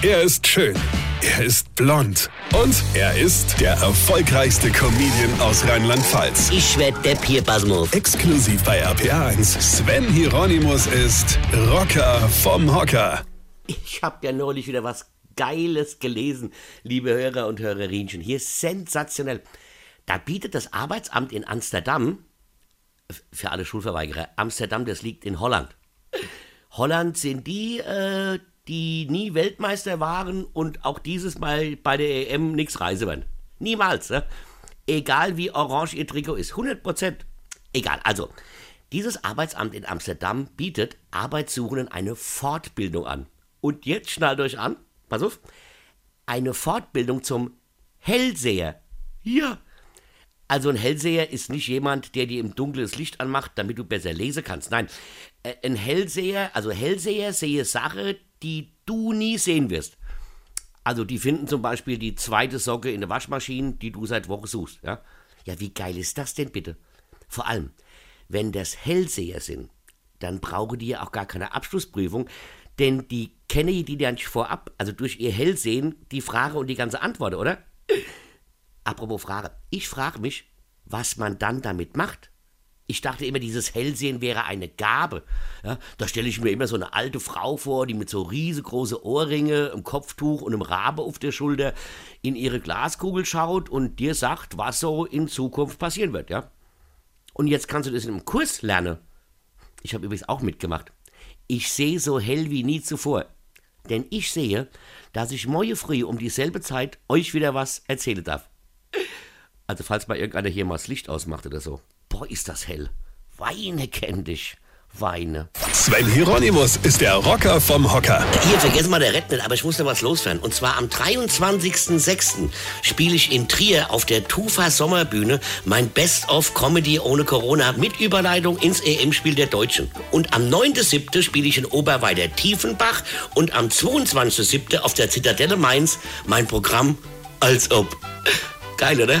Er ist schön. Er ist blond. Und er ist der erfolgreichste Comedian aus Rheinland-Pfalz. Ich werd der Pierpasmus. Exklusiv bei RPA1. Sven Hieronymus ist Rocker vom Hocker. Ich hab ja neulich wieder was Geiles gelesen, liebe Hörer und Hörerinchen. Hier ist sensationell. Da bietet das Arbeitsamt in Amsterdam, für alle Schulverweigerer, Amsterdam, das liegt in Holland. Holland sind die, äh, die nie Weltmeister waren und auch dieses Mal bei der EM nichts reise werden. Niemals, ne? Egal wie orange ihr Trikot ist. 100 Prozent. Egal. Also, dieses Arbeitsamt in Amsterdam bietet Arbeitssuchenden eine Fortbildung an. Und jetzt schnallt euch an, pass auf, eine Fortbildung zum Hellseher. Ja. Also ein Hellseher ist nicht jemand, der dir im Dunkeln das Licht anmacht, damit du besser lesen kannst. Nein, äh, ein Hellseher, also Hellseher sehe Sache, die du nie sehen wirst. Also die finden zum Beispiel die zweite Socke in der Waschmaschine, die du seit Wochen suchst. Ja, ja wie geil ist das denn bitte? Vor allem, wenn das Hellseher sind, dann brauchen die ja auch gar keine Abschlussprüfung, denn die kennen die ja nicht vorab, also durch ihr Hellsehen, die Frage und die ganze Antwort, oder? Apropos Frage, ich frage mich, was man dann damit macht. Ich dachte immer, dieses Hellsehen wäre eine Gabe. Ja, da stelle ich mir immer so eine alte Frau vor, die mit so riesengroße Ohrringe, einem Kopftuch und einem Rabe auf der Schulter in ihre Glaskugel schaut und dir sagt, was so in Zukunft passieren wird, ja? Und jetzt kannst du das in einem Kurs lernen. Ich habe übrigens auch mitgemacht. Ich sehe so hell wie nie zuvor. Denn ich sehe, dass ich morgen früh um dieselbe Zeit euch wieder was erzählen darf. Also falls mal irgendeiner hier mal das Licht ausmacht oder so. Boah, ist das hell. Weine kenn dich. Weine. Sven Hieronymus ist der Rocker vom Hocker. Hier, vergessen mal der Rett nicht, aber ich muss noch was loswerden. Und zwar am 23.06. spiele ich in Trier auf der Tufa Sommerbühne mein Best-of Comedy ohne Corona mit Überleitung ins EM-Spiel der Deutschen. Und am 9.07. spiele ich in Oberweider Tiefenbach und am 22.07. auf der Zitadelle Mainz mein Programm Als ob. Geil, oder?